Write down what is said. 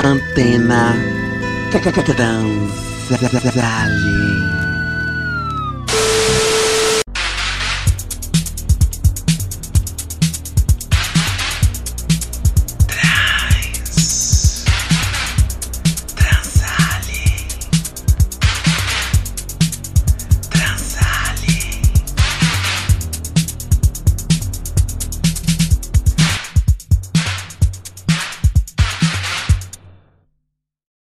Antena Transale.